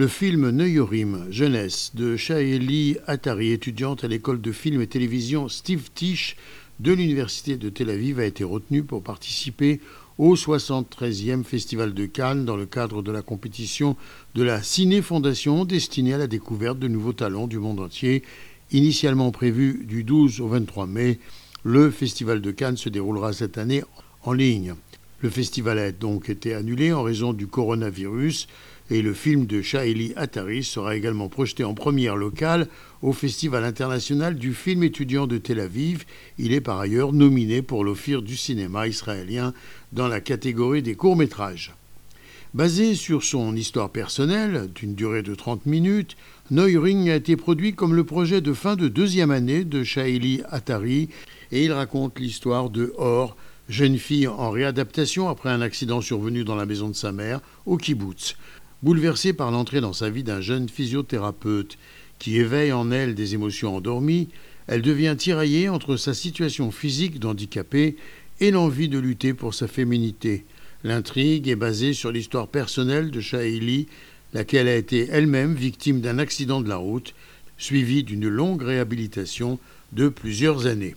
Le film Neuyorim, jeunesse, de Shaeli Atari, étudiante à l'école de film et télévision Steve Tisch de l'Université de Tel Aviv, a été retenu pour participer au 73e Festival de Cannes dans le cadre de la compétition de la Ciné Fondation destinée à la découverte de nouveaux talents du monde entier. Initialement prévu du 12 au 23 mai, le Festival de Cannes se déroulera cette année en ligne. Le festival a donc été annulé en raison du coronavirus et le film de Shaili Atari sera également projeté en première locale au Festival international du film étudiant de Tel Aviv. Il est par ailleurs nominé pour l'Ophir du cinéma israélien dans la catégorie des courts-métrages. Basé sur son histoire personnelle, d'une durée de 30 minutes, Neuring a été produit comme le projet de fin de deuxième année de Shaili Atari et il raconte l'histoire de Or, jeune fille en réadaptation après un accident survenu dans la maison de sa mère, au kibbutz. Bouleversée par l'entrée dans sa vie d'un jeune physiothérapeute qui éveille en elle des émotions endormies, elle devient tiraillée entre sa situation physique d'handicapée et l'envie de lutter pour sa féminité. L'intrigue est basée sur l'histoire personnelle de Shaili, laquelle a été elle-même victime d'un accident de la route, suivi d'une longue réhabilitation de plusieurs années.